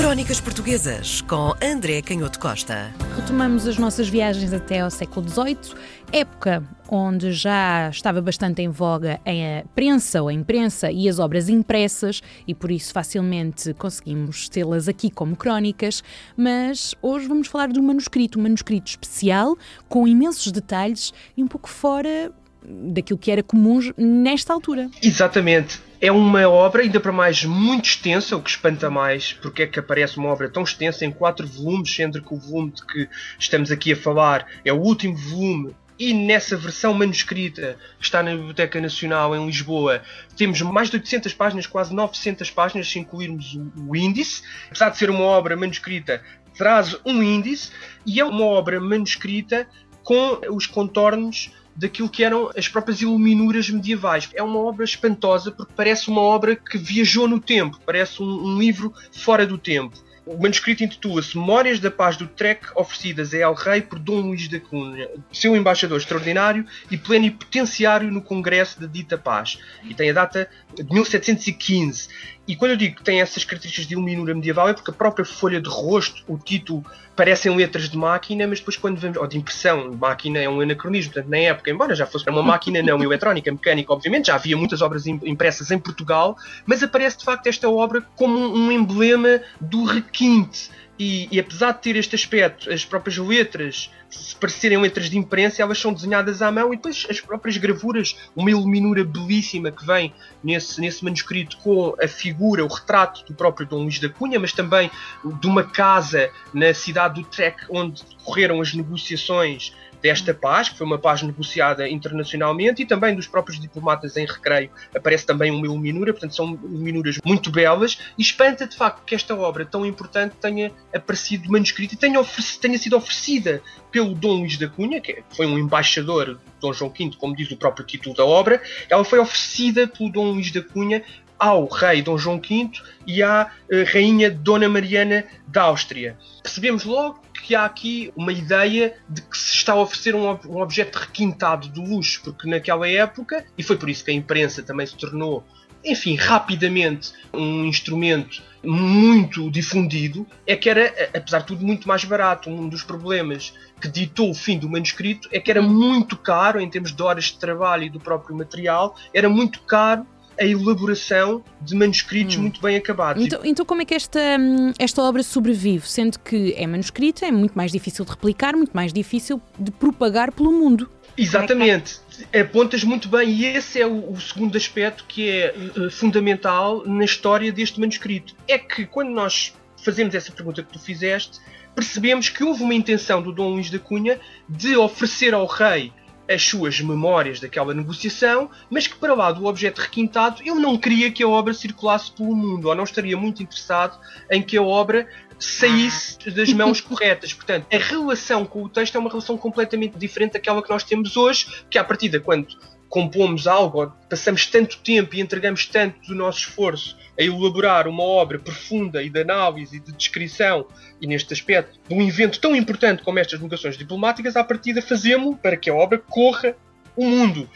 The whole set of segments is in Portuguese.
Crónicas Portuguesas com André Canhoto Costa. Retomamos as nossas viagens até ao século XVIII, época onde já estava bastante em voga a prensa ou a imprensa e as obras impressas, e por isso facilmente conseguimos tê-las aqui como crónicas. Mas hoje vamos falar de um manuscrito, um manuscrito especial, com imensos detalhes e um pouco fora daquilo que era comum nesta altura. Exatamente. É uma obra, ainda para mais, muito extensa, o que espanta mais, porque é que aparece uma obra tão extensa em quatro volumes, sendo que o volume de que estamos aqui a falar é o último volume e nessa versão manuscrita que está na Biblioteca Nacional em Lisboa temos mais de 800 páginas, quase 900 páginas, se incluirmos o, o índice. Apesar de ser uma obra manuscrita, traz um índice e é uma obra manuscrita com os contornos daquilo que eram as próprias iluminuras medievais. É uma obra espantosa porque parece uma obra que viajou no tempo, parece um, um livro fora do tempo. O manuscrito intitula-se Memórias da Paz do Trek oferecidas a El Rei por Dom Luís da Cunha, seu embaixador extraordinário e plenipotenciário no Congresso da dita paz. E tem a data de 1715. E quando eu digo que tem essas características de iluminura medieval é porque a própria folha de rosto, o título, parecem letras de máquina, mas depois quando vemos, ou de impressão, máquina é um anacronismo, portanto na época, embora já fosse uma máquina não eletrónica, mecânica, obviamente, já havia muitas obras impressas em Portugal, mas aparece de facto esta obra como um emblema do requinte e, e, apesar de ter este aspecto, as próprias letras, se parecerem letras de imprensa, elas são desenhadas à mão e depois as próprias gravuras, uma iluminura belíssima que vem nesse, nesse manuscrito com a figura, o retrato do próprio Dom Luís da Cunha, mas também de uma casa na cidade do Trek onde decorreram as negociações desta paz, que foi uma paz negociada internacionalmente, e também dos próprios diplomatas em recreio. Aparece também uma iluminura, portanto são iluminuras muito belas, e espanta de facto que esta obra tão importante tenha aparecido manuscrita e tenha, tenha sido oferecida pelo Dom Luís da Cunha, que foi um embaixador de Dom João V, como diz o próprio título da obra, ela foi oferecida pelo Dom Luís da Cunha ao rei Dom João V e à uh, rainha Dona Mariana da Áustria. Percebemos logo que há aqui uma ideia de que se está a oferecer um, um objeto requintado de luxo, porque naquela época, e foi por isso que a imprensa também se tornou enfim, rapidamente um instrumento muito difundido, é que era, apesar de tudo, muito mais barato. Um dos problemas que ditou o fim do manuscrito é que era muito caro, em termos de horas de trabalho e do próprio material, era muito caro a elaboração de manuscritos hum. muito bem acabados. Então, então, como é que esta, hum, esta obra sobrevive? Sendo que é manuscrita, é muito mais difícil de replicar, muito mais difícil de propagar pelo mundo. Exatamente. Apontas muito bem, e esse é o, o segundo aspecto que é uh, fundamental na história deste manuscrito. É que quando nós fazemos essa pergunta que tu fizeste, percebemos que houve uma intenção do Dom Luís da Cunha de oferecer ao rei as suas memórias daquela negociação, mas que para lá do objeto requintado ele não queria que a obra circulasse pelo mundo, ou não estaria muito interessado em que a obra saísse das mãos corretas. Portanto, a relação com o texto é uma relação completamente diferente daquela que nós temos hoje, que à partida, quando compomos algo, passamos tanto tempo e entregamos tanto do nosso esforço a elaborar uma obra profunda e de análise e de descrição, e neste aspecto, de um evento tão importante como estas negações diplomáticas, à partida fazemos para que a obra corra o mundo.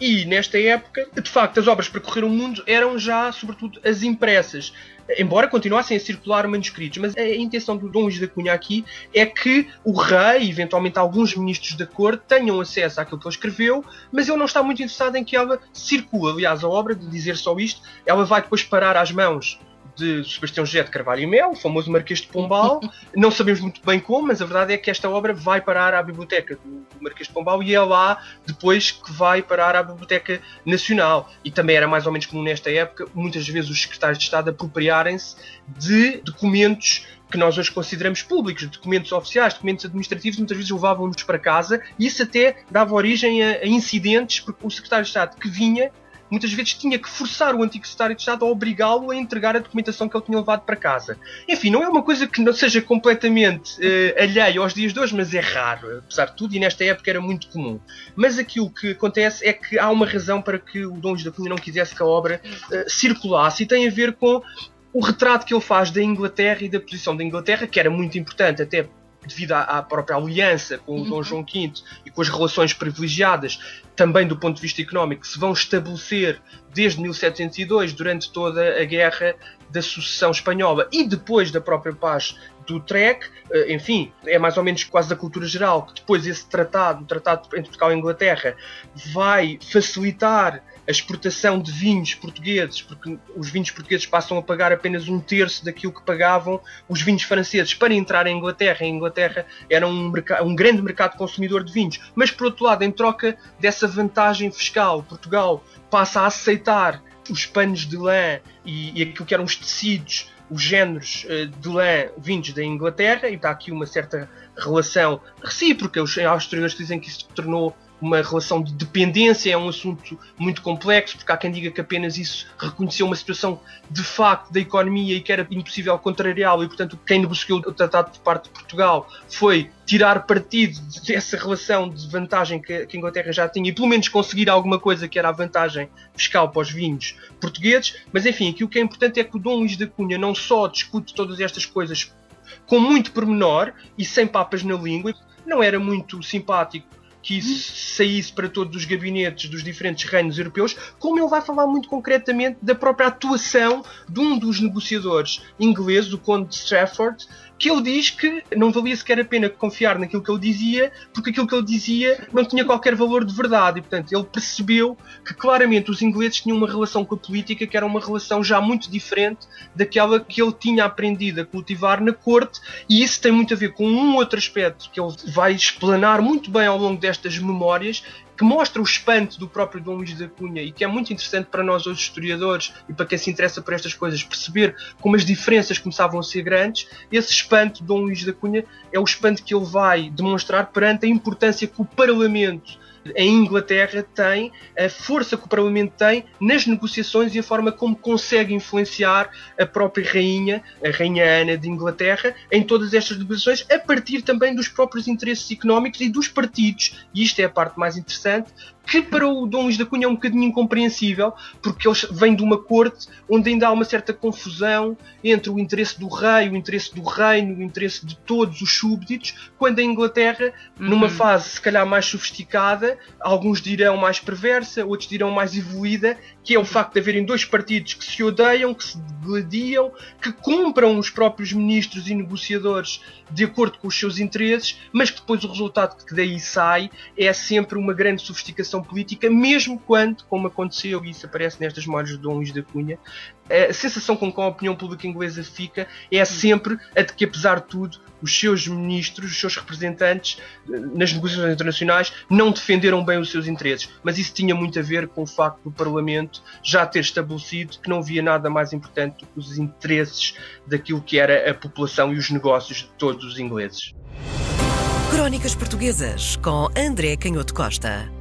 E nesta época, de facto, as obras para correr o mundo eram já, sobretudo, as impressas. Embora continuassem a circular manuscritos, mas a intenção do Dom Luís da Cunha aqui é que o rei, eventualmente alguns ministros da corte, tenham acesso àquilo que ele escreveu, mas ele não está muito interessado em que ela circule. Aliás, a obra, de dizer só isto, ela vai depois parar às mãos de Sebastião José de Carvalho e Mel, o famoso Marquês de Pombal. Não sabemos muito bem como, mas a verdade é que esta obra vai parar à biblioteca do Marquês de Pombal e é lá depois que vai parar à Biblioteca Nacional. E também era mais ou menos comum nesta época, muitas vezes os secretários de Estado apropriarem-se de documentos que nós hoje consideramos públicos, documentos oficiais, documentos administrativos, muitas vezes levávamos para casa e isso até dava origem a, a incidentes, porque o secretário de Estado que vinha muitas vezes tinha que forçar o antigo secretário de Estado a obrigá-lo a entregar a documentação que ele tinha levado para casa. Enfim, não é uma coisa que não seja completamente uh, alheia aos dias de hoje, mas é raro, apesar de tudo, e nesta época era muito comum. Mas aquilo que acontece é que há uma razão para que o Dom da Cunha não quisesse que a obra uh, circulasse, e tem a ver com o retrato que ele faz da Inglaterra e da posição da Inglaterra, que era muito importante até devido à, à própria aliança com o Dom uhum. João V e com as relações privilegiadas, também do ponto de vista económico, que se vão estabelecer desde 1702, durante toda a guerra da sucessão espanhola e depois da própria paz do Trek, eh, enfim, é mais ou menos quase da cultura geral, que depois esse tratado, o tratado entre Portugal e Inglaterra, vai facilitar a exportação de vinhos portugueses, porque os vinhos portugueses passam a pagar apenas um terço daquilo que pagavam os vinhos franceses para entrar em Inglaterra. Em Inglaterra era um, um grande mercado consumidor de vinhos. Mas, por outro lado, em troca dessa vantagem fiscal, Portugal passa a aceitar os panos de lã e, e aquilo que eram os tecidos os géneros uh, de lã vindos da Inglaterra, e está aqui uma certa relação recíproca. Os historiadores dizem que isso tornou uma relação de dependência, é um assunto muito complexo, porque há quem diga que apenas isso reconheceu uma situação de facto da economia e que era impossível contrariá-lo, e portanto quem negociou o tratado por parte de Portugal foi tirar partido dessa relação de vantagem que a Inglaterra já tinha e pelo menos conseguir alguma coisa que era a vantagem fiscal para os vinhos portugueses. Mas enfim, aqui o que é importante é que o Dom Luís da Cunha não só discute todas estas coisas com muito pormenor e sem papas na língua, não era muito simpático que isso saísse para todos os gabinetes dos diferentes reinos europeus, como ele vai falar muito concretamente da própria atuação de um dos negociadores ingleses, o Conde de Strafford, que ele diz que não valia sequer a pena confiar naquilo que ele dizia, porque aquilo que ele dizia não tinha qualquer valor de verdade. E, portanto, ele percebeu que claramente os ingleses tinham uma relação com a política que era uma relação já muito diferente daquela que ele tinha aprendido a cultivar na corte, e isso tem muito a ver com um outro aspecto que ele vai explanar muito bem ao longo destas memórias, que mostra o espanto do próprio Dom Luís da Cunha e que é muito interessante para nós, os historiadores, e para quem se interessa por estas coisas, perceber como as diferenças começavam a ser grandes. Esse espanto de Dom Luís da Cunha é o espanto que ele vai demonstrar perante a importância que o Parlamento em Inglaterra tem, a força que o Parlamento tem nas negociações e a forma como consegue influenciar a própria rainha, a rainha Ana de Inglaterra, em todas estas negociações, a partir também dos próprios interesses económicos e dos partidos. E isto é a parte mais interessante, que para o Dom Luís da Cunha é um bocadinho incompreensível, porque eles vêm de uma corte onde ainda há uma certa confusão entre o interesse do rei, o interesse do reino, o interesse de todos os súbditos, quando a Inglaterra, uhum. numa fase se calhar mais sofisticada, alguns dirão mais perversa, outros dirão mais evoluída, que é o facto de haverem dois partidos que se odeiam, que se degladiam, que compram os próprios ministros e negociadores de acordo com os seus interesses, mas que depois o resultado que daí sai é sempre uma grande sofisticação política, mesmo quando, como aconteceu, e isso aparece nestas memórias de Dom Luís da Cunha, a sensação com que a opinião pública inglesa fica é sempre a de que, apesar de tudo, os seus ministros, os seus representantes nas negociações internacionais não defenderam bem os seus interesses. Mas isso tinha muito a ver com o facto do Parlamento já ter estabelecido que não havia nada mais importante do que os interesses daquilo que era a população e os negócios de todos os ingleses. Crónicas Portuguesas com André Canhoto Costa.